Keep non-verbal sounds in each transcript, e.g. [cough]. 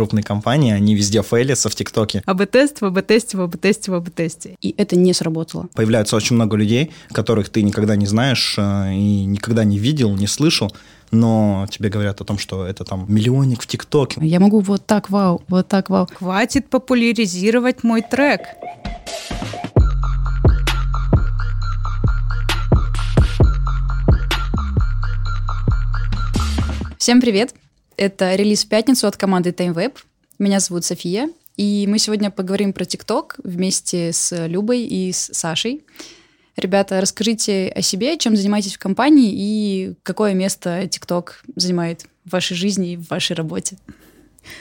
крупные компании, они везде фейлятся в ТикТоке. АБ-тест, в АБ-тесте, в АБ-тесте, в АБ-тесте. И это не сработало. Появляется очень много людей, которых ты никогда не знаешь э, и никогда не видел, не слышал, но тебе говорят о том, что это там миллионник в ТикТоке. Я могу вот так, вау, вот так, вау. Хватит популяризировать мой трек. Всем привет! Это релиз в пятницу от команды TimeWeb. Меня зовут София, и мы сегодня поговорим про ТикТок вместе с Любой и с Сашей. Ребята, расскажите о себе, чем занимаетесь в компании и какое место ТикТок занимает в вашей жизни и в вашей работе.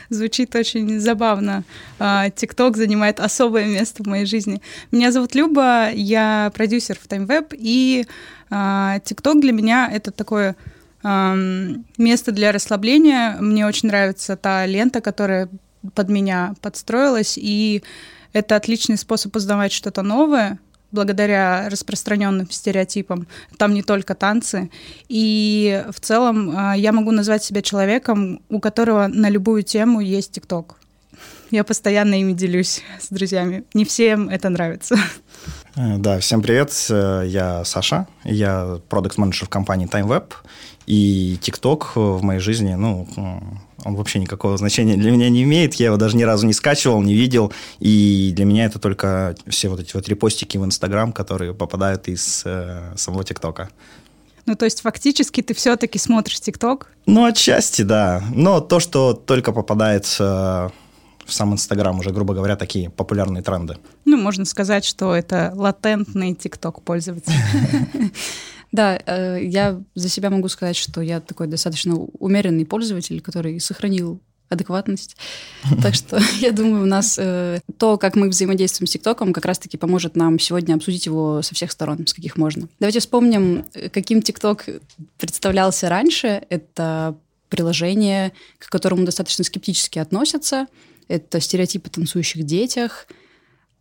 Звучит очень забавно. А, ТикТок занимает особое место в моей жизни. Меня зовут Люба, я продюсер в TimeWeb, и а, ТикТок для меня это такое место для расслабления. Мне очень нравится та лента, которая под меня подстроилась, и это отличный способ узнавать что-то новое, благодаря распространенным стереотипам. Там не только танцы. И в целом а, я могу назвать себя человеком, у которого на любую тему есть ТикТок. Я постоянно ими делюсь с друзьями. Не всем это нравится. Э, да, всем привет. Э, я Саша. Я продукт-менеджер в компании TimeWeb. И ТикТок в моей жизни, ну, он вообще никакого значения для меня не имеет. Я его даже ни разу не скачивал, не видел. И для меня это только все вот эти вот репостики в Инстаграм, которые попадают из э, самого ТикТока. Ну, то есть фактически ты все-таки смотришь ТикТок? Ну, отчасти, да. Но то, что только попадает э, в сам Инстаграм, уже, грубо говоря, такие популярные тренды. Ну, можно сказать, что это латентный ТикТок пользователь. [laughs] Да, э, я за себя могу сказать, что я такой достаточно умеренный пользователь, который сохранил адекватность. [laughs] Так что [laughs] я думаю, у нас э, то, как мы взаимодействуем с ТикТоком, как раз-таки поможет нам сегодня обсудить его со всех сторон, с каких можно. Давайте вспомним, каким ТикТок представлялся раньше. Это приложение, к которому достаточно скептически относятся. Это стереотипы танцующих детях.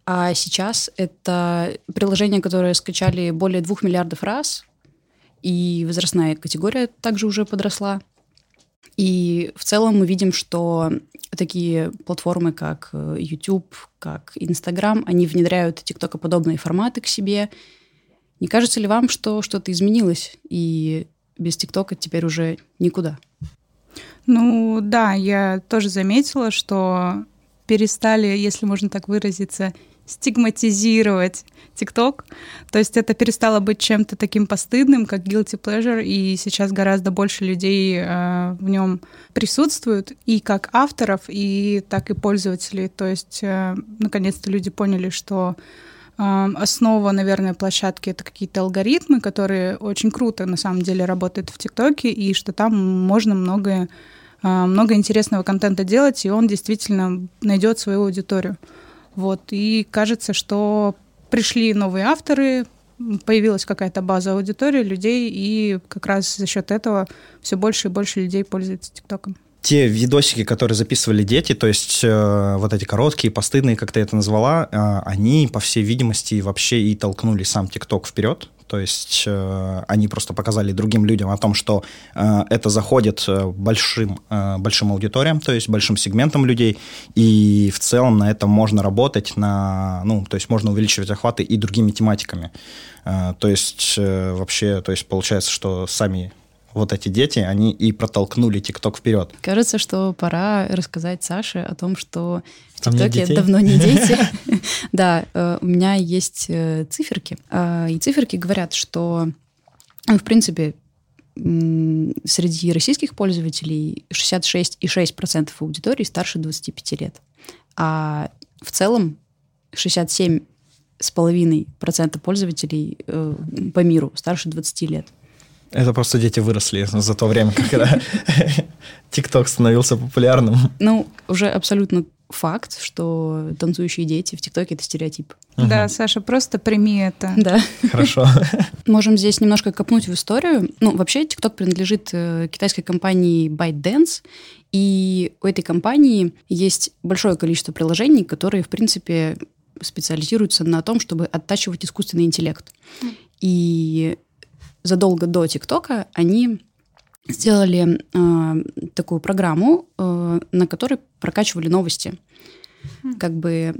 А сейчас это приложение, которое скачали более двух миллиардов раз, и возрастная категория также уже подросла. И в целом мы видим, что такие платформы, как э, YouTube, как Instagram, они внедряют тиктокоподобные форматы к себе. Не кажется ли вам, что что-то изменилось, и без ТикТока теперь уже никуда? Ну да, я тоже заметила, что перестали, если можно так выразиться, стигматизировать ТикТок. То есть это перестало быть чем-то таким постыдным, как guilty pleasure, и сейчас гораздо больше людей э, в нем присутствуют, и как авторов, и так и пользователей. То есть э, наконец-то люди поняли, что э, основа, наверное, площадки это какие-то алгоритмы, которые очень круто на самом деле работают в ТикТоке, и что там можно многое э, много интересного контента делать, и он действительно найдет свою аудиторию. Вот, и кажется, что пришли новые авторы, появилась какая-то база аудитории людей, и как раз за счет этого все больше и больше людей пользуются ТикТоком те видосики, которые записывали дети, то есть э, вот эти короткие, постыдные, как ты это назвала, э, они, по всей видимости, вообще и толкнули сам ТикТок вперед. То есть э, они просто показали другим людям о том, что э, это заходит э, большим, э, большим аудиториям, то есть большим сегментом людей, и в целом на этом можно работать, на, ну, то есть можно увеличивать охваты и другими тематиками. Э, то есть э, вообще, то есть получается, что сами вот эти дети, они и протолкнули ТикТок вперед. Кажется, что пора рассказать Саше о том, что в ТикТоке давно не дети. [laughs] Да, э, у меня есть э, циферки. А, и циферки говорят, что, ну, в принципе, среди российских пользователей 66,6% аудитории старше 25 лет. А в целом 67,5% пользователей э, по миру старше 20 лет. Это просто дети выросли за то время, когда ТикТок [laughs] становился популярным. Ну, уже абсолютно факт, что танцующие дети в ТикТоке — это стереотип. Да, Саша, просто прими это. Да. Хорошо. [laughs] Можем здесь немножко копнуть в историю. Ну, вообще, ТикТок принадлежит э, китайской компании ByteDance, и у этой компании есть большое количество приложений, которые, в принципе, специализируются на том, чтобы оттачивать искусственный интеллект. И задолго до ТикТока они сделали э, такую программу, э, на которой прокачивали новости. Как бы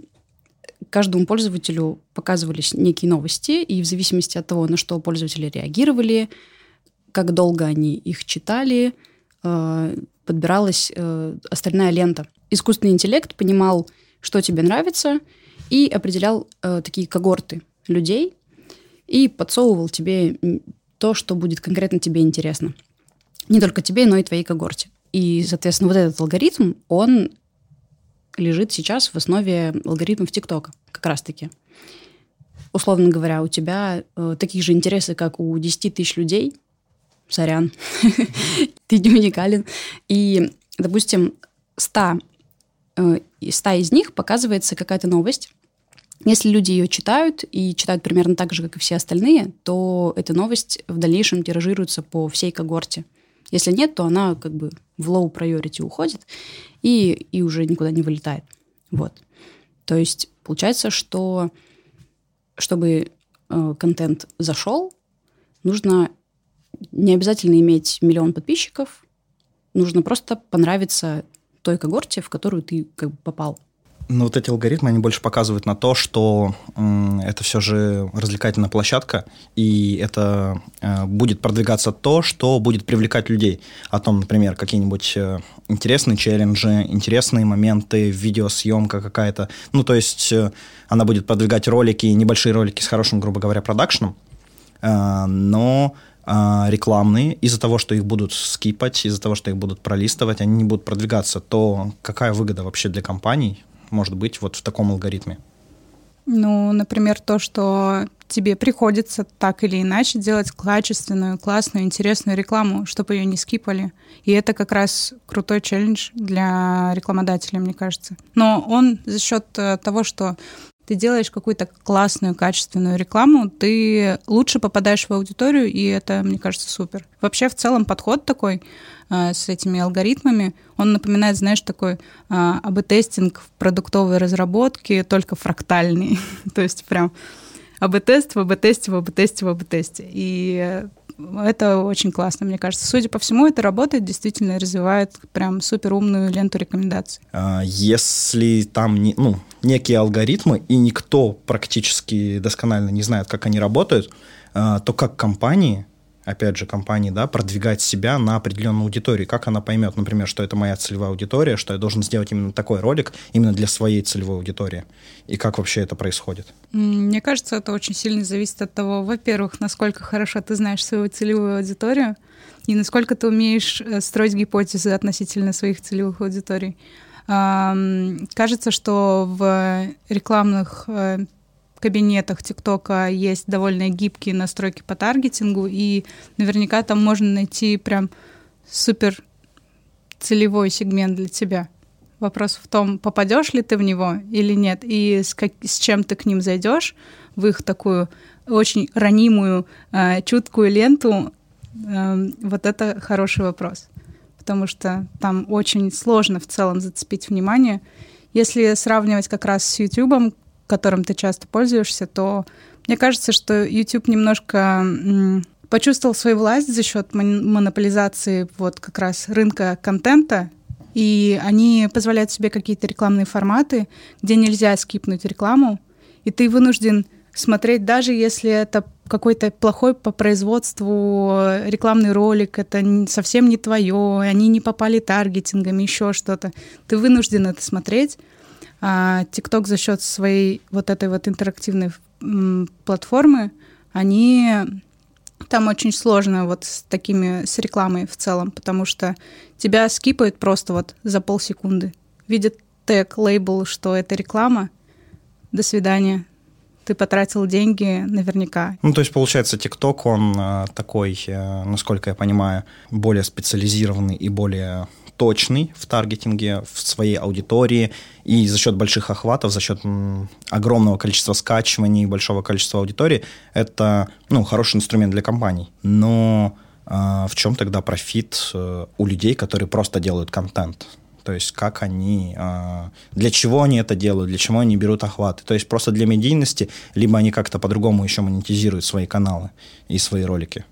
каждому пользователю показывались некие новости, и в зависимости от того, на что пользователи реагировали, как долго они их читали, э, подбиралась э, остальная лента. Искусственный интеллект понимал, что тебе нравится, и определял э, такие когорты людей, и подсовывал тебе то, что будет конкретно тебе интересно. Не только тебе, но и твоей когорте. И, соответственно, вот этот алгоритм, он лежит сейчас в основе алгоритмов ТикТока, как раз-таки. Условно говоря, у тебя э, такие же интересы, как у 10 тысяч людей. Сорян, [laughs] ты не уникален. И, допустим, 100, э, 100 из них показывается какая-то новость. Если люди ее читают и читают примерно так же, как и все остальные, то эта новость в дальнейшем тиражируется по всей когорте. Если нет, то она как бы в low priority уходит и, и уже никуда не вылетает. Вот. То есть получается, что чтобы э, контент зашел, нужно не обязательно иметь миллион подписчиков, нужно просто понравиться той когорте, в которую ты как бы попал. Ну, вот эти алгоритмы, они больше показывают на то, что м, это все же развлекательная площадка, и это э, будет продвигаться то, что будет привлекать людей. О том, например, какие-нибудь э, интересные челленджи, интересные моменты, видеосъемка какая-то. Ну, то есть э, она будет продвигать ролики, небольшие ролики с хорошим, грубо говоря, продакшном, э, но э, рекламные, из-за того, что их будут скипать, из-за того, что их будут пролистывать, они не будут продвигаться, то какая выгода вообще для компаний может быть вот в таком алгоритме? Ну, например, то, что тебе приходится так или иначе делать качественную, классную, интересную рекламу, чтобы ее не скипали. И это как раз крутой челлендж для рекламодателя, мне кажется. Но он за счет э, того, что ты делаешь какую-то классную, качественную рекламу, ты лучше попадаешь в аудиторию, и это, мне кажется, супер. Вообще, в целом, подход такой э, с этими алгоритмами, он напоминает, знаешь, такой э, АБ-тестинг в продуктовой разработке, только фрактальный. [laughs] То есть прям АБ-тест в АБ-тесте, в АБ-тесте, в АБ-тесте. И это очень классно, мне кажется. Судя по всему, это работает, действительно развивает прям супер умную ленту рекомендаций. А, если там не, ну, некие алгоритмы, и никто практически досконально не знает, как они работают, а, то как компании опять же, компании, да, продвигать себя на определенную аудиторию. Как она поймет, например, что это моя целевая аудитория, что я должен сделать именно такой ролик именно для своей целевой аудитории? И как вообще это происходит? Мне кажется, это очень сильно зависит от того, во-первых, насколько хорошо ты знаешь свою целевую аудиторию, и насколько ты умеешь э, строить гипотезы относительно своих целевых аудиторий. Кажется, что в рекламных э, кабинетах ТикТока есть довольно гибкие настройки по таргетингу, и наверняка там можно найти прям супер целевой сегмент для тебя. Вопрос в том, попадешь ли ты в него или нет, и с, как, с чем ты к ним зайдешь в их такую очень ранимую, э, чуткую ленту. Э, вот это хороший вопрос, потому что там очень сложно в целом зацепить внимание. Если сравнивать как раз с YouTube, которым ты часто пользуешься, то мне кажется, что YouTube немножко почувствовал свою власть за счет монополизации вот как раз рынка контента, и они позволяют себе какие-то рекламные форматы, где нельзя скипнуть рекламу, и ты вынужден смотреть, даже если это какой-то плохой по производству рекламный ролик, это совсем не твое, они не попали таргетингами, еще что-то. Ты вынужден это смотреть, а TikTok за счет своей вот этой вот интерактивной платформы, они там очень сложно вот с такими, с рекламой в целом, потому что тебя скипают просто вот за полсекунды. Видят тег, лейбл, что это реклама, до свидания. Ты потратил деньги наверняка. Ну, то есть, получается, TikTok, он э, такой, э, насколько я понимаю, более специализированный и более точный в таргетинге, в своей аудитории, и за счет больших охватов, за счет огромного количества скачиваний, большого количества аудитории, это ну, хороший инструмент для компаний. Но э, в чем тогда профит э, у людей, которые просто делают контент? То есть как они, э, для чего они это делают, для чего они берут охваты. То есть просто для медийности, либо они как-то по-другому еще монетизируют свои каналы и свои ролики.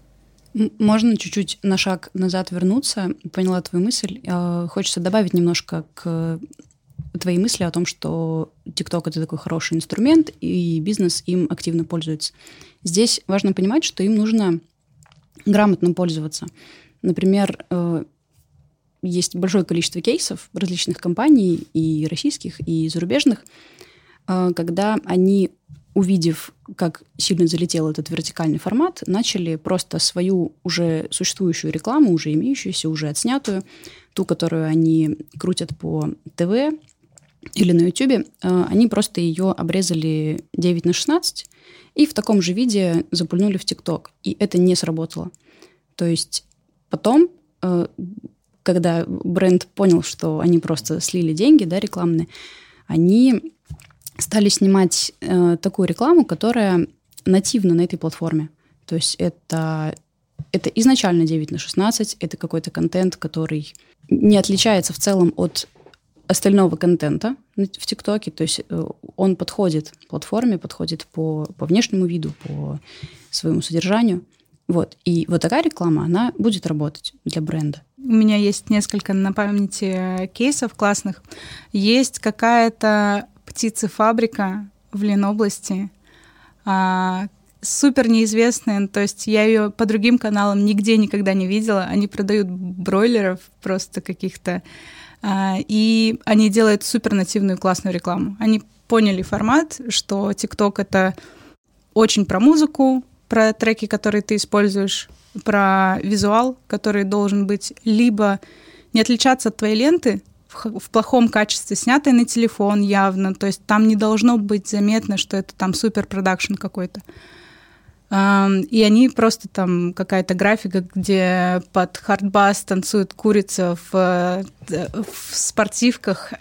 Можно чуть-чуть на шаг назад вернуться? Поняла твою мысль. Э, хочется добавить немножко к твои мысли о том, что TikTok это такой хороший инструмент, и бизнес им активно пользуется. Здесь важно понимать, что им нужно грамотно пользоваться. Например, э, есть большое количество кейсов различных компаний, и российских, и зарубежных, э, когда они, увидев, как сильно залетел этот вертикальный формат, начали просто свою уже существующую рекламу, уже имеющуюся, уже отснятую, ту, которую они крутят по ТВ или на YouTube, э, они просто ее обрезали 9 на 16 и в таком же виде запульнули в ТикТок. И это не сработало. То есть потом, э, когда бренд понял, что они просто слили деньги, да, рекламные, они стали снимать э, такую рекламу, которая нативна на этой платформе. То есть это, это изначально 9 на 16, это какой-то контент, который не отличается в целом от остального контента в ТикТоке. То есть э, он подходит платформе, подходит по, по внешнему виду, по своему содержанию. Вот. И вот такая реклама, она будет работать для бренда. У меня есть несколько на памяти кейсов классных. Есть какая-то птицефабрика в Ленобласти, а, супер неизвестная, то есть я ее по другим каналам нигде никогда не видела. Они продают бройлеров просто каких-то а, и они делают супер нативную классную рекламу. Они поняли формат, что TikTok — это очень про музыку, про треки, которые ты используешь, про визуал, который должен быть либо не отличаться от твоей ленты, в плохом качестве, снятой на телефон явно, то есть там не должно быть заметно, что это там супер production какой-то. И они просто там какая-то графика, где под хардбас танцует курица в, э, в спортивках.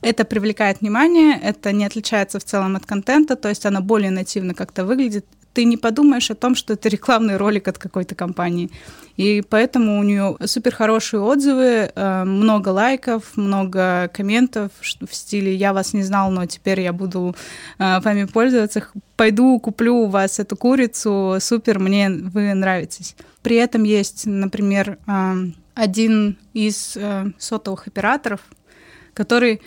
Это привлекает внимание, это не отличается в целом от контента, то есть она более нативно как-то выглядит ты не подумаешь о том, что это рекламный ролик от какой-то компании. И поэтому у нее супер хорошие отзывы, э, много лайков, много комментов в стиле «я вас не знал, но теперь я буду э, вами пользоваться, пойду куплю у вас эту курицу, супер, мне вы нравитесь». При этом есть, например, э, один из сотовых операторов, который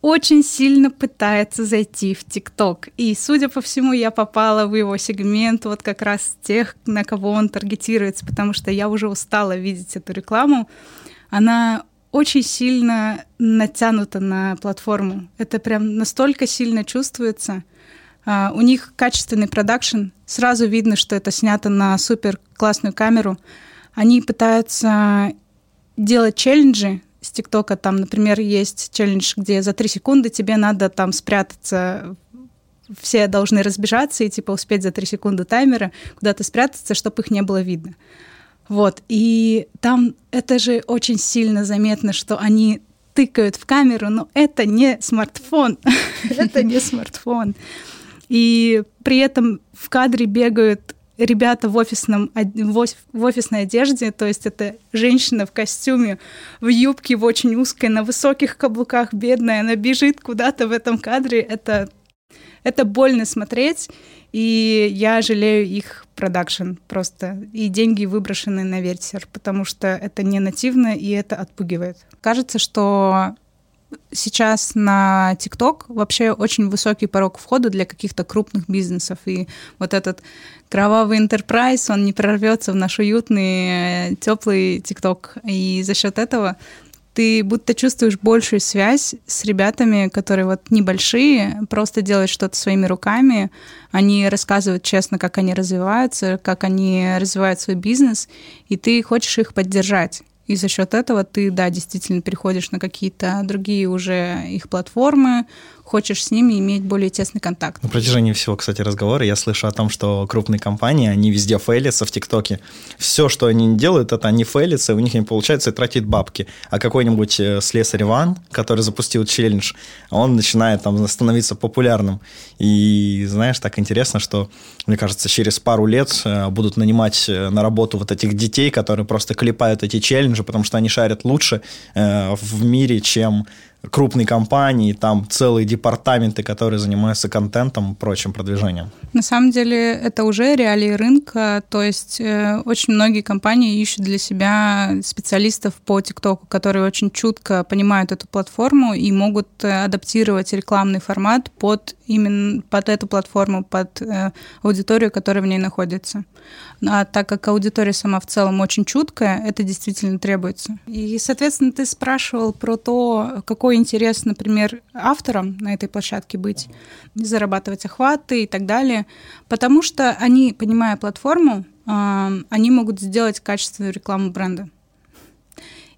очень сильно пытается зайти в ТикТок. И, судя по всему, я попала в его сегмент вот как раз тех, на кого он таргетируется, потому что я уже устала видеть эту рекламу. Она очень сильно натянута на платформу. Это прям настолько сильно чувствуется. Uh, у них качественный продакшн. Сразу видно, что это снято на супер классную камеру. Они пытаются делать челленджи, с ТикТока, там, например, есть челлендж, где за три секунды тебе надо там спрятаться все должны разбежаться и типа успеть за три секунды таймера куда-то спрятаться, чтобы их не было видно. Вот. И там это же очень сильно заметно, что они тыкают в камеру, но это не смартфон. [laughs] это не смартфон. И при этом в кадре бегают ребята в, офисном, в офисной одежде, то есть это женщина в костюме, в юбке, в очень узкой, на высоких каблуках, бедная, она бежит куда-то в этом кадре, это, это больно смотреть, и я жалею их продакшн просто, и деньги выброшены на ветер, потому что это не нативно, и это отпугивает. Кажется, что сейчас на ТикТок вообще очень высокий порог входа для каких-то крупных бизнесов. И вот этот кровавый enterprise, он не прорвется в наш уютный, э, теплый ТикТок. И за счет этого ты будто чувствуешь большую связь с ребятами, которые вот небольшие, просто делают что-то своими руками. Они рассказывают честно, как они развиваются, как они развивают свой бизнес, и ты хочешь их поддержать. И за счет этого ты, да, действительно переходишь на какие-то другие уже их платформы, хочешь с ними иметь более тесный контакт. На протяжении всего, кстати, разговора я слышу о том, что крупные компании, они везде фейлятся в ТикТоке. Все, что они делают, это они фейлятся, у них не получается и тратить бабки. А какой-нибудь э, слесарь Иван, который запустил челлендж, он начинает там становиться популярным. И знаешь, так интересно, что, мне кажется, через пару лет э, будут нанимать э, на работу вот этих детей, которые просто клепают эти челленджи, потому что они шарят лучше в мире, чем крупные компании, там целые департаменты, которые занимаются контентом и прочим продвижением. На самом деле это уже реалии рынка, то есть э, очень многие компании ищут для себя специалистов по ТикТоку, которые очень чутко понимают эту платформу и могут э, адаптировать рекламный формат под именно под эту платформу, под э, аудиторию, которая в ней находится. А так как аудитория сама в целом очень чуткая, это действительно требуется. И, соответственно, ты спрашивал про то, какой интерес, например, авторам на этой площадке быть, зарабатывать охваты и так далее, потому что они, понимая платформу, э, они могут сделать качественную рекламу бренда.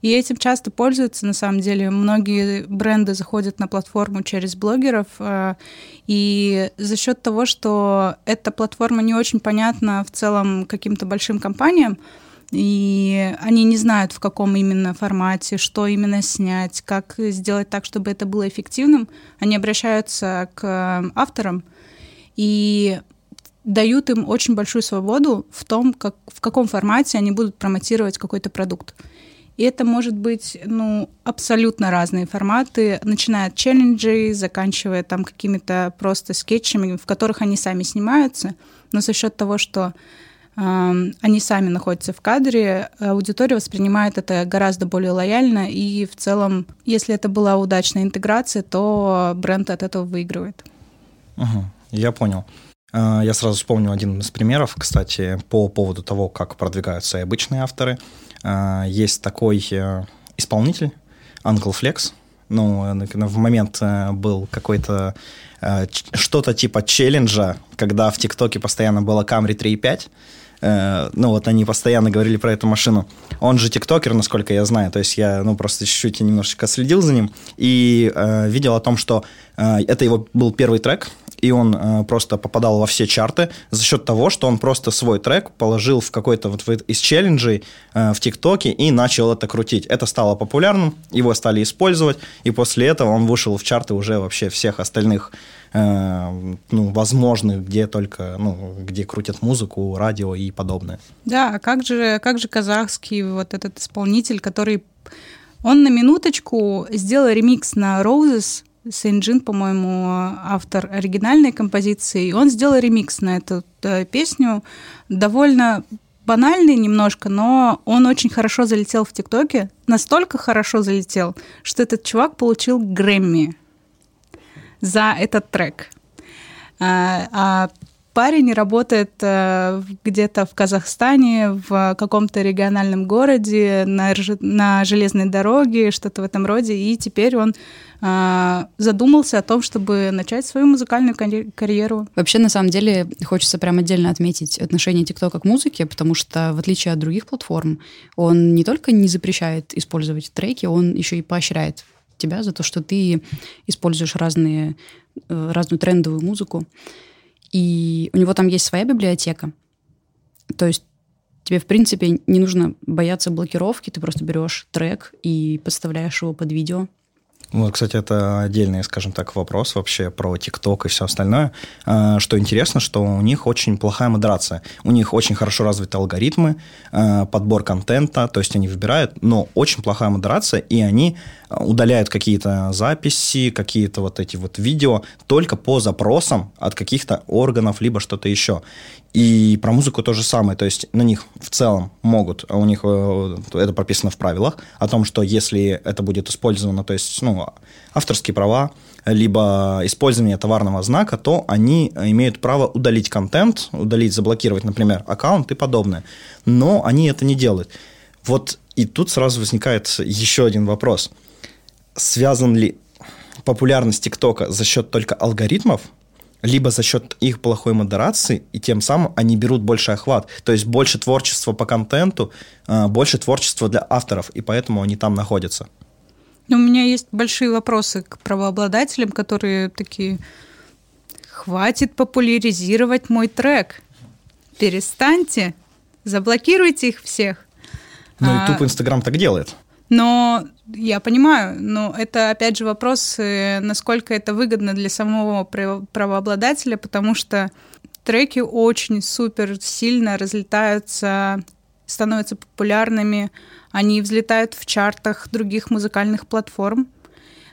И этим часто пользуются, на самом деле. Многие бренды заходят на платформу через блогеров, э, и за счет того, что эта платформа не очень понятна в целом каким-то большим компаниям, и они не знают, в каком именно формате, что именно снять, как сделать так, чтобы это было эффективным, они обращаются к авторам и дают им очень большую свободу в том, как, в каком формате они будут промотировать какой-то продукт. И это может быть ну, абсолютно разные форматы, начиная от челленджей, заканчивая там какими-то просто скетчами, в которых они сами снимаются. Но за счет того, что э, они сами находятся в кадре, аудитория воспринимает это гораздо более лояльно, и в целом, если это была удачная интеграция, то бренд от этого выигрывает. Угу, я понял. А, я сразу вспомнил один из примеров, кстати, по поводу того, как продвигаются и обычные авторы – есть такой э, исполнитель, Uncle Flex, ну, в момент э, был какой-то э, что-то типа челленджа, когда в ТикТоке постоянно было Camry 3.5, ну вот они постоянно говорили про эту машину. Он же тиктокер, насколько я знаю, то есть я ну просто чуть-чуть немножечко следил за ним. И э, видел о том, что э, это его был первый трек, и он э, просто попадал во все чарты за счет того, что он просто свой трек положил в какой-то вот из челленджей э, в ТикТоке и начал это крутить. Это стало популярным, его стали использовать, и после этого он вышел в чарты уже вообще всех остальных э, ну, возможных, где только, ну, где крутят музыку, радио и подобное. Да, а как же, как же казахский вот этот исполнитель, который он на минуточку сделал ремикс на Roses, Сейнджин, по-моему, автор оригинальной композиции, и он сделал ремикс на эту э, песню, довольно банальный немножко, но он очень хорошо залетел в ТикТоке, настолько хорошо залетел, что этот чувак получил Грэмми за этот трек. А, а парень работает э, где-то в Казахстане, в каком-то региональном городе, на, на железной дороге, что-то в этом роде, и теперь он задумался о том, чтобы начать свою музыкальную карьеру. Вообще, на самом деле, хочется прям отдельно отметить отношение ТикТока к музыке, потому что, в отличие от других платформ, он не только не запрещает использовать треки, он еще и поощряет тебя за то, что ты используешь разные, э, разную трендовую музыку. И у него там есть своя библиотека. То есть тебе, в принципе, не нужно бояться блокировки, ты просто берешь трек и подставляешь его под видео. Вот, кстати, это отдельный, скажем так, вопрос вообще про ТикТок и все остальное. А, что интересно, что у них очень плохая модерация. У них очень хорошо развиты алгоритмы, а, подбор контента, то есть они выбирают, но очень плохая модерация, и они удаляют какие-то записи, какие-то вот эти вот видео только по запросам от каких-то органов, либо что-то еще. И про музыку то же самое, то есть на них в целом могут, а у них э, это прописано в правилах, о том, что если это будет использовано, то есть ну, авторские права, либо использование товарного знака, то они имеют право удалить контент, удалить, заблокировать, например, аккаунт и подобное. Но они это не делают. Вот и тут сразу возникает еще один вопрос. Связан ли популярность ТикТока за счет только алгоритмов, либо за счет их плохой модерации, и тем самым они берут больше охват. То есть больше творчества по контенту, а, больше творчества для авторов, и поэтому они там находятся. У меня есть большие вопросы к правообладателям, которые такие, хватит популяризировать мой трек. Перестаньте, заблокируйте их всех. Ну а, и тупо Инстаграм так делает. Но я понимаю, но это опять же вопрос, э, насколько это выгодно для самого правообладателя, потому что треки очень супер сильно разлетаются, становятся популярными, они взлетают в чартах других музыкальных платформ.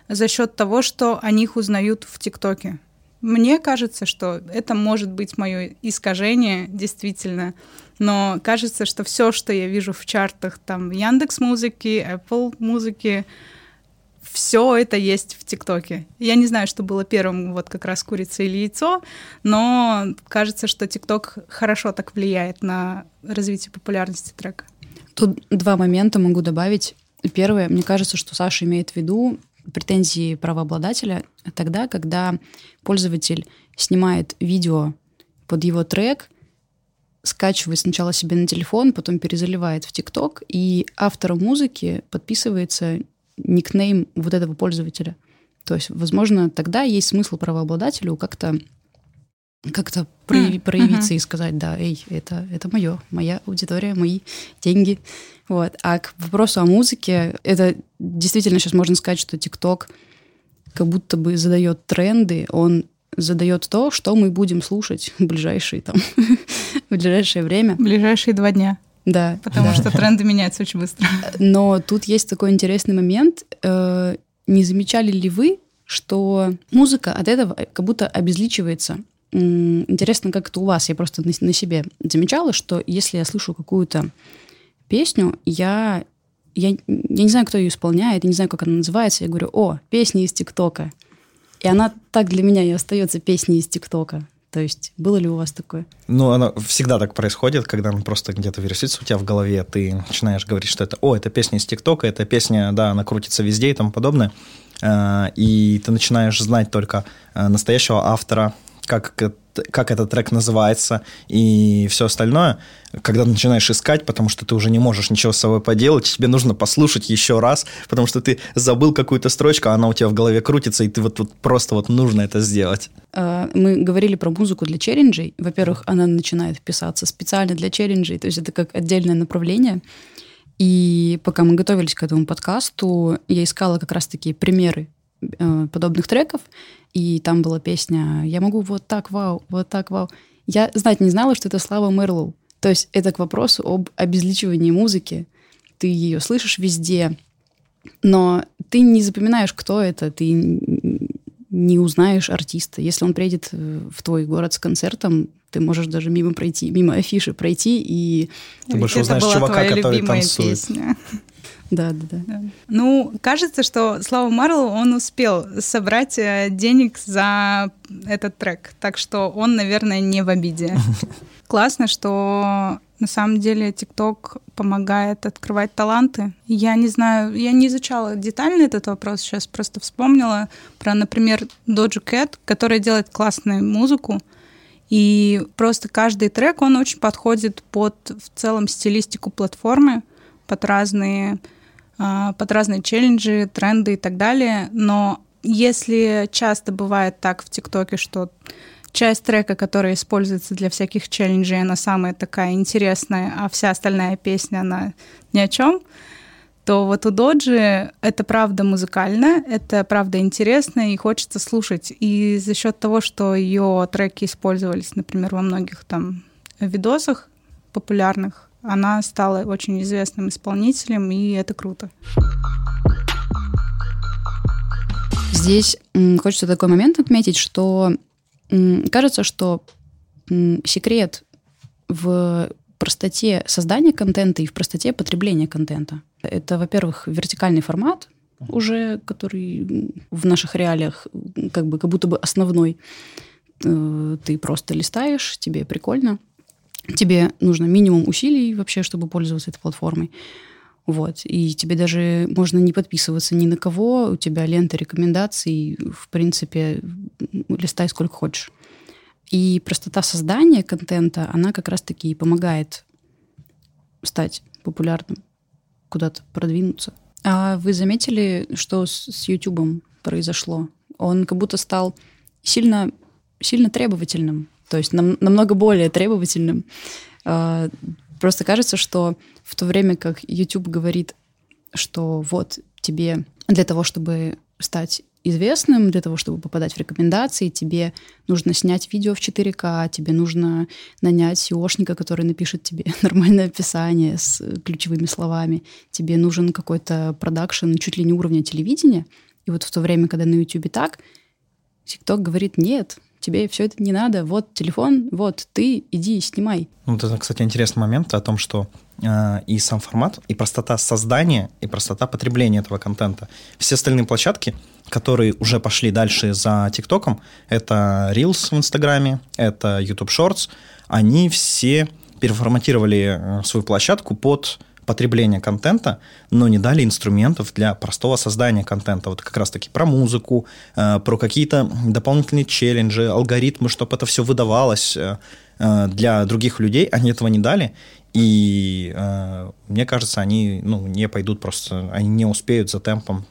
за счет того, что о них узнают в ТикТоке. Мне кажется, что это может быть мое искажение, действительно. Но кажется, что все, что я вижу в чартах там Яндекс музыки, Apple музыки, все это есть в ТикТоке. Я не знаю, что было первым, вот как раз курица или яйцо, но кажется, что ТикТок хорошо так влияет на развитие популярности трека. Тут два момента могу добавить. Первое, мне кажется, что Саша имеет в виду претензии правообладателя тогда, когда пользователь снимает видео под его трек, скачивает сначала себе на телефон, потом перезаливает в ТикТок, и автором музыки подписывается никнейм вот этого пользователя. То есть, возможно, тогда есть смысл правообладателю как-то как-то прояви, проявиться uh-huh. и сказать, да, эй, это, это мое, моя аудитория, мои деньги. Вот. А к вопросу о музыке, это действительно сейчас можно сказать, что ТикТок как будто бы задает тренды, он задает то, что мы будем слушать в ближайшие там, [laughs] в ближайшее время. В ближайшие два дня. Да. Потому да. что тренды меняются очень быстро. [laughs] Но тут есть такой интересный момент. Э, не замечали ли вы, что музыка от этого как будто обезличивается? Интересно, как это у вас? Я просто на, на себе замечала, что если я слышу какую-то песню, я, я, я не знаю, кто ее исполняет, я не знаю, как она называется, я говорю, о, песня из ТикТока. И она так для меня и остается песней из ТикТока. То есть было ли у вас такое? Ну, оно всегда так происходит, когда она просто где-то вирусится у тебя в голове, ты начинаешь говорить, что это, о, это песня из ТикТока, эта песня, да, она крутится везде и тому подобное. А, и ты начинаешь знать только а, настоящего автора, как, как этот трек называется и все остальное, когда ты начинаешь искать, потому что ты уже не можешь ничего с собой поделать, тебе нужно послушать еще раз, потому что ты забыл какую-то строчку, а она у тебя в голове крутится, и ты вот, вот просто вот нужно это сделать. А, мы говорили про музыку для челленджей. Во-первых, она начинает писаться специально для челленджей, то есть это как отдельное направление. И пока мы готовились к этому подкасту, я искала как раз-таки примеры э, подобных треков, и там была песня «Я могу вот так, вау, вот так, вау». Я знать не знала, что это Слава Мерлоу. То есть это к вопросу об обезличивании музыки. Ты ее слышишь везде, но ты не запоминаешь, кто это, ты не узнаешь артиста. Если он приедет в твой город с концертом, ты можешь даже мимо пройти, мимо афиши пройти и... Ты больше узнаешь чувака, который танцует. Песня. Да, да, да. Ну, кажется, что Слава Марлоу, он успел собрать э, денег за этот трек, так что он, наверное, не в обиде. [laughs] Классно, что на самом деле ТикТок помогает открывать таланты. Я не знаю, я не изучала детально этот вопрос, сейчас просто вспомнила про, например, Доджу Кэт, которая делает классную музыку, и просто каждый трек, он очень подходит под в целом стилистику платформы, под разные под разные челленджи, тренды и так далее. Но если часто бывает так в ТикТоке, что часть трека, которая используется для всяких челленджей, она самая такая интересная, а вся остальная песня, она ни о чем, то вот у Доджи это правда музыкально, это правда интересно и хочется слушать. И за счет того, что ее треки использовались, например, во многих там видосах популярных, она стала очень известным исполнителем, и это круто. Здесь хочется такой момент отметить, что кажется, что секрет в простоте создания контента и в простоте потребления контента. Это, во-первых, вертикальный формат, уже который в наших реалиях как бы как будто бы основной. Э, ты просто листаешь, тебе прикольно тебе нужно минимум усилий вообще, чтобы пользоваться этой платформой. Вот. И тебе даже можно не подписываться ни на кого, у тебя лента рекомендаций, в принципе, листай сколько хочешь. И простота создания контента, она как раз-таки и помогает стать популярным, куда-то продвинуться. А вы заметили, что с YouTube произошло? Он как будто стал сильно, сильно требовательным то есть нам, намного более требовательным. А, просто кажется, что в то время как YouTube говорит, что вот тебе для того, чтобы стать известным, для того, чтобы попадать в рекомендации, тебе нужно снять видео в 4К, тебе нужно нанять SEOшника, который напишет тебе [laughs] нормальное описание с ключевыми словами, тебе нужен какой-то продакшн чуть ли не уровня телевидения, И вот в то время, когда на YouTube так, TikTok говорит, нет, тебе все это не надо, вот телефон, вот ты, иди, снимай. Ну, вот это, кстати, интересный момент о том, что э, и сам формат, и простота создания, и простота потребления этого контента. Все остальные площадки, которые уже пошли дальше за ТикТоком, это Reels в Инстаграме, это YouTube Shorts, они все переформатировали э, свою площадку под потребления контента, но не дали инструментов для простого создания контента. Вот как раз-таки про музыку, э, про какие-то дополнительные челленджи, алгоритмы, чтобы это все выдавалось э, э, для других людей. Они этого не дали. И мне кажется, они ну, не пойдут просто, они не успеют за темпом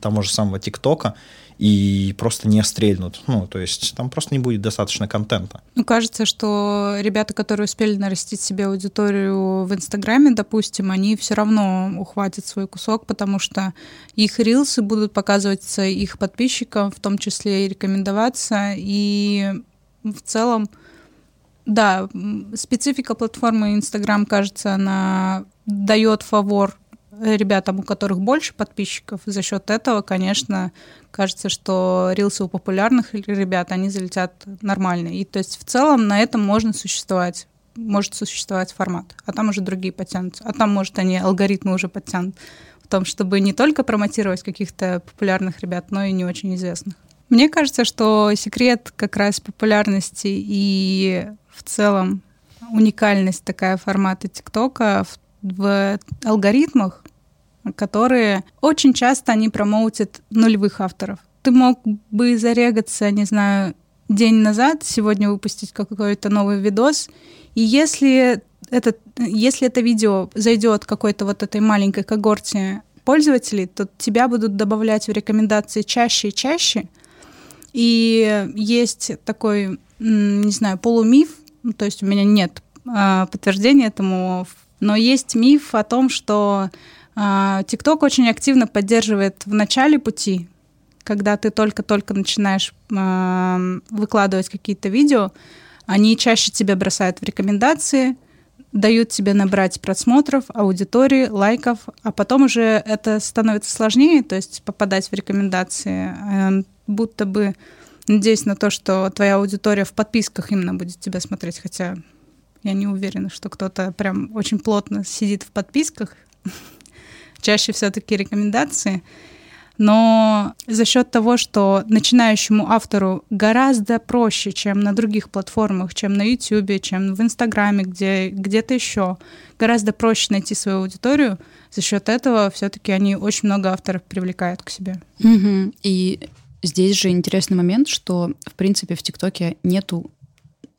того же самого ТикТока и просто не стрельнут. Ну, то есть там просто не будет достаточно контента. Ну, кажется, что ребята, которые успели нарастить себе аудиторию в Инстаграме, допустим, они все равно ухватят свой кусок, потому что их рилсы будут показываться их подписчикам, в том числе и рекомендоваться, и в целом да, специфика платформы Инстаграм, кажется, она дает фавор ребятам, у которых больше подписчиков. За счет этого, конечно, кажется, что рилсы у популярных ребят, они залетят нормально. И то есть в целом на этом можно существовать может существовать формат, а там уже другие потянутся. А там, может, они алгоритмы уже подтянут в том, чтобы не только промотировать каких-то популярных ребят, но и не очень известных. Мне кажется, что секрет как раз популярности и в целом уникальность такая формата ТикТока в, в алгоритмах, которые очень часто они промоутят нулевых авторов. Ты мог бы зарегаться, не знаю, день назад, сегодня выпустить какой-то новый видос, и если это, если это видео зайдет какой-то вот этой маленькой когорте пользователей, то тебя будут добавлять в рекомендации чаще и чаще. И есть такой, не знаю, полумиф, ну, то есть у меня нет а, подтверждения этому, но есть миф о том, что ТикТок очень активно поддерживает в начале пути, когда ты только-только начинаешь выкладывать какие-то видео, они чаще тебя бросают в рекомендации, дают тебе набрать просмотров, аудитории, лайков, а потом уже это становится сложнее, то есть попадать в рекомендации, эм, будто бы надеясь на то, что твоя аудитория в подписках именно будет тебя смотреть, хотя я не уверена, что кто-то прям очень плотно сидит в подписках, чаще все-таки рекомендации. Но за счет того, что начинающему автору гораздо проще, чем на других платформах, чем на YouTube, чем в Инстаграме, где где-то еще, гораздо проще найти свою аудиторию. За счет этого все-таки они очень много авторов привлекают к себе. Угу. И здесь же интересный момент, что в принципе в ТикТоке нету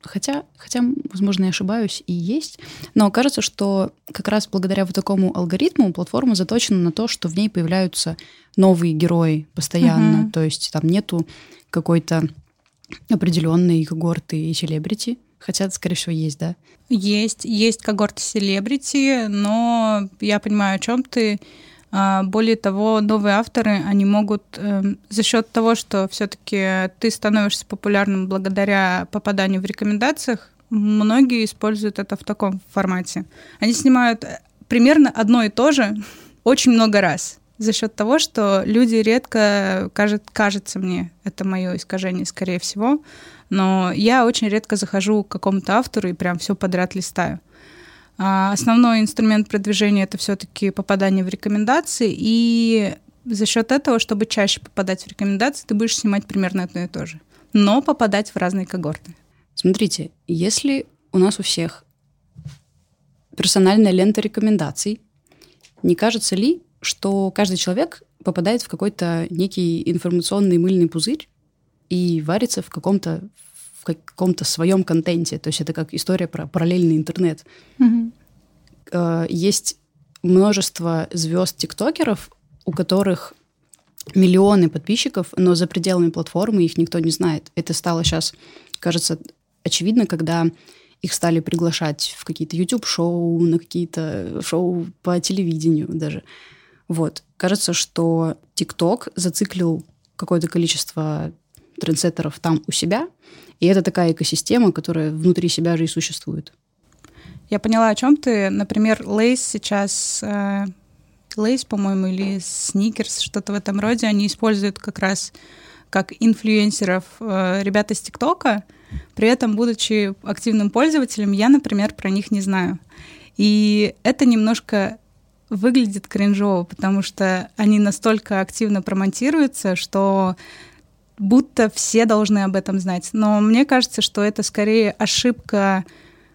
Хотя, хотя, возможно, я ошибаюсь, и есть. Но кажется, что как раз благодаря вот такому алгоритму платформа заточена на то, что в ней появляются новые герои постоянно. Uh-huh. То есть там нету какой-то определенной когорты и селебрити. Хотя, скорее всего, есть, да? Есть, есть когорты селебрити, но я понимаю, о чем ты. А, более того, новые авторы, они могут э, за счет того, что все-таки ты становишься популярным благодаря попаданию в рекомендациях, многие используют это в таком формате. Они снимают э, примерно одно и то же [laughs] очень много раз за счет того, что люди редко, кажет, кажется мне, это мое искажение, скорее всего, но я очень редко захожу к какому-то автору и прям все подряд листаю. А, основной инструмент продвижения это все-таки попадание в рекомендации, и за счет этого, чтобы чаще попадать в рекомендации, ты будешь снимать примерно одно и то же, но попадать в разные когорты. Смотрите, если у нас у всех персональная лента рекомендаций, не кажется ли, что каждый человек попадает в какой-то некий информационный мыльный пузырь и варится в каком-то в каком-то своем контенте. То есть это как история про параллельный интернет. Mm-hmm. Есть множество звезд тиктокеров, у которых миллионы подписчиков, но за пределами платформы их никто не знает. Это стало сейчас, кажется, очевидно, когда их стали приглашать в какие-то YouTube-шоу, на какие-то шоу по телевидению даже. Вот. Кажется, что TikTok зациклил какое-то количество трендсеттеров там у себя, и это такая экосистема, которая внутри себя же и существует. Я поняла, о чем ты. Например, Lay's сейчас э, Lay's, по-моему, или Сникерс, что-то в этом роде, они используют как раз как инфлюенсеров э, ребята из ТикТока, при этом, будучи активным пользователем, я, например, про них не знаю. И это немножко выглядит кринжово, потому что они настолько активно промонтируются, что будто все должны об этом знать. Но мне кажется, что это скорее ошибка,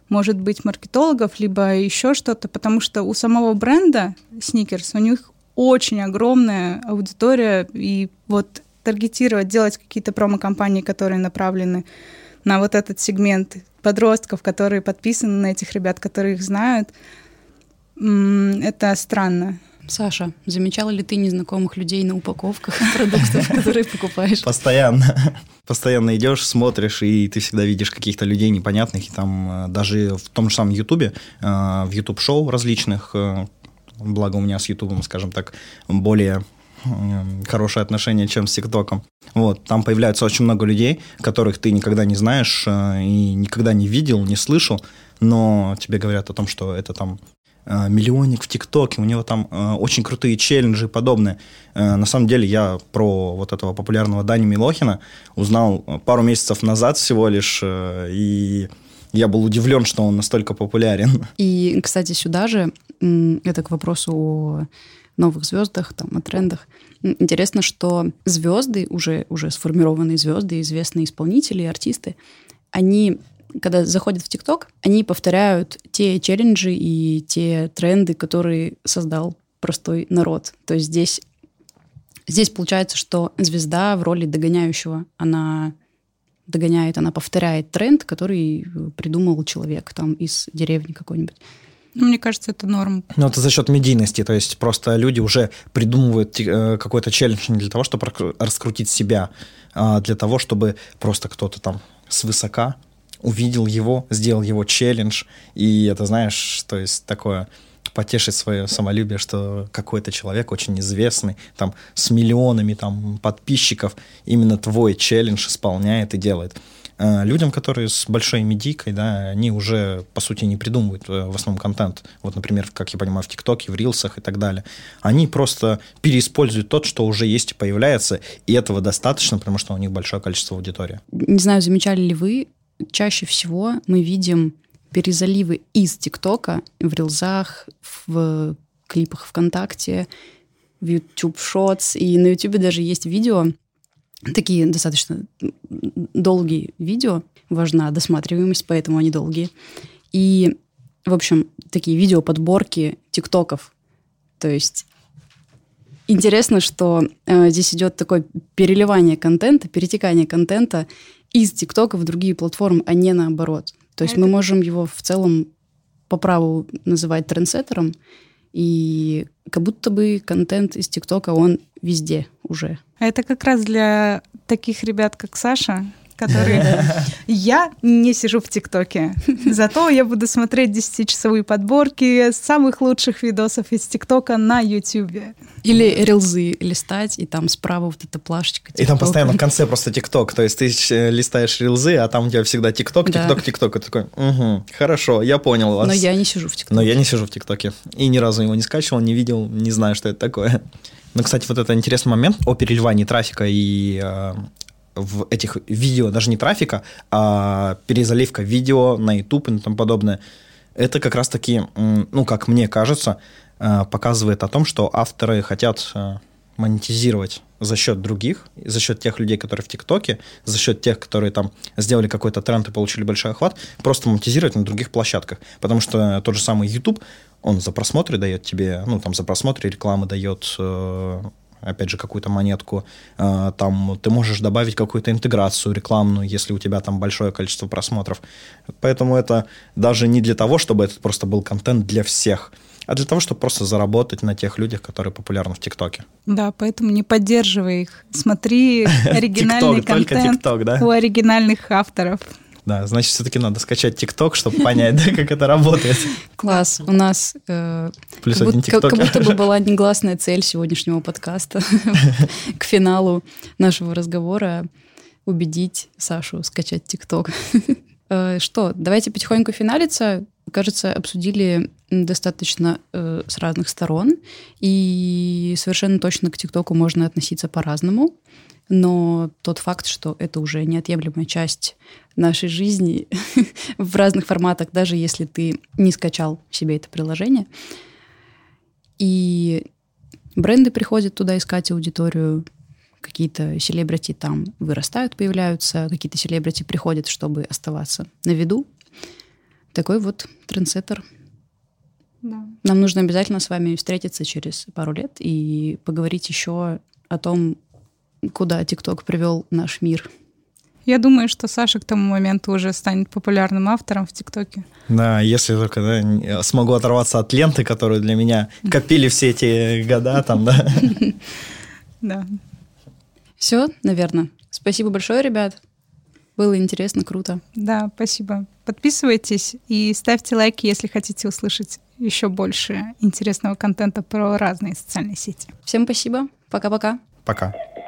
может быть, маркетологов, либо еще что-то, потому что у самого бренда Sneakers у них очень огромная аудитория, и вот таргетировать, делать какие-то промо-компании, которые направлены на вот этот сегмент подростков, которые подписаны на этих ребят, которые их знают, это странно. Саша, замечала ли ты незнакомых людей на упаковках [laughs] продуктов, которые покупаешь? Постоянно. [laughs] Постоянно идешь, смотришь, и ты всегда видишь каких-то людей непонятных. И там э, даже в том же самом Ютубе, э, в Ютуб-шоу различных, э, благо у меня с Ютубом, скажем так, более хорошее отношение, чем с ТикТоком. Вот, там появляется очень много людей, которых ты никогда не знаешь и никогда не видел, не слышал, но тебе говорят о том, что это там миллионник в ТикТоке, у него там э, очень крутые челленджи и подобное. Э, на самом деле я про вот этого популярного Дани Милохина узнал пару месяцев назад всего лишь, и я был удивлен, что он настолько популярен. [laughs] И, кстати, сюда же, это к вопросу о новых звездах, там, о трендах. Интересно, что звезды, уже, уже сформированные звезды, известные исполнители, артисты, они когда заходят в ТикТок, они повторяют те челленджи и те тренды, которые создал простой народ. То есть здесь, здесь получается, что звезда в роли догоняющего, она догоняет, она повторяет тренд, который придумал человек там из деревни какой-нибудь. Ну, мне кажется, это норм. Ну, это за счет медийности, то есть просто люди уже придумывают э, какой-то челлендж не для того, чтобы раскрутить себя, а для того, чтобы просто кто-то там свысока увидел его, сделал его челлендж, и это, знаешь, то есть такое потешить свое самолюбие, что какой-то человек очень известный, там, с миллионами там подписчиков, именно твой челлендж исполняет и делает. А людям, которые с большой медийкой, да, они уже, по сути, не придумывают э, в основном контент. Вот, например, как я понимаю, в ТикТоке, в Рилсах и так далее. Они просто переиспользуют тот, что уже есть и появляется, и этого достаточно, потому что у них большое количество аудитории. Не знаю, замечали ли вы, чаще всего мы видим перезаливы из ТикТока в рилзах, в клипах ВКонтакте, в YouTube Shorts, и на YouTube даже есть видео, такие достаточно долгие видео, важна досматриваемость, поэтому они долгие. И, в общем, такие видео подборки ТикТоков. То есть интересно, что э, здесь идет такое переливание контента, перетекание контента из ТикТока в другие платформы, а не наоборот. То есть а мы это... можем его в целом по праву называть трендсеттером, и как будто бы контент из ТикТока, он везде уже. А это как раз для таких ребят, как Саша, которые... [laughs] Я не сижу в ТикТоке, зато я буду смотреть 10-часовые подборки самых лучших видосов из ТикТока на Ютубе. Или рилзы листать, и там справа вот эта плашечка. И там постоянно в конце просто ТикТок. То есть ты э, листаешь рилзы, а там у тебя всегда ТикТок, ТикТок, ТикТок. И такой, угу, хорошо, я понял вас. Но я не сижу в ТикТоке. Но я не сижу в ТикТоке. И ни разу его не скачивал, не видел, не знаю, что это такое. [laughs] Ну, кстати, вот это интересный момент о переливании трафика и э, в этих видео, даже не трафика, а перезаливка видео на YouTube и тому подобное, это как раз-таки, ну, как мне кажется, э, показывает о том, что авторы хотят э, монетизировать за счет других, за счет тех людей, которые в ТикТоке, за счет тех, которые там сделали какой-то тренд и получили большой охват, просто монетизировать на других площадках. Потому что тот же самый YouTube, он за просмотры дает тебе, ну, там за просмотры рекламы дает э, опять же, какую-то монетку, э, там ты можешь добавить какую-то интеграцию рекламную, если у тебя там большое количество просмотров. Поэтому это даже не для того, чтобы это просто был контент для всех, а для того, чтобы просто заработать на тех людях, которые популярны в ТикТоке. Да, поэтому не поддерживай их. Смотри [laughs] оригинальный контент у оригинальных авторов. Да, значит, все-таки надо скачать ТикТок, чтобы понять, да, как это работает. Класс. У нас э, Плюс как, один будто, как, как будто бы была негласная цель сегодняшнего подкаста [laughs] к финалу нашего разговора убедить Сашу скачать ТикТок. [laughs] Э, что, давайте потихоньку финалиться. Кажется, обсудили достаточно э, с разных сторон, и совершенно точно к ТикТоку можно относиться по-разному. Но тот факт, что это уже неотъемлемая часть нашей жизни [laughs] в разных форматах, даже если ты не скачал себе это приложение, и бренды приходят туда искать аудиторию, какие-то селебрити там вырастают, появляются, какие-то селебрити приходят, чтобы оставаться на виду. Такой вот трендсеттер. Да. Нам нужно обязательно с вами встретиться через пару лет и поговорить еще о том, куда ТикТок привел наш мир. Я думаю, что Саша к тому моменту уже станет популярным автором в ТикТоке. Да, если только да, смогу оторваться от ленты, которую для меня копили все эти года там, да. [laughs] Да. Все, наверное. Спасибо большое, ребят. Было интересно, круто. Да, спасибо. Подписывайтесь и ставьте лайки, если хотите услышать еще больше интересного контента про разные социальные сети. Всем спасибо. Пока-пока. Пока. -пока. Пока.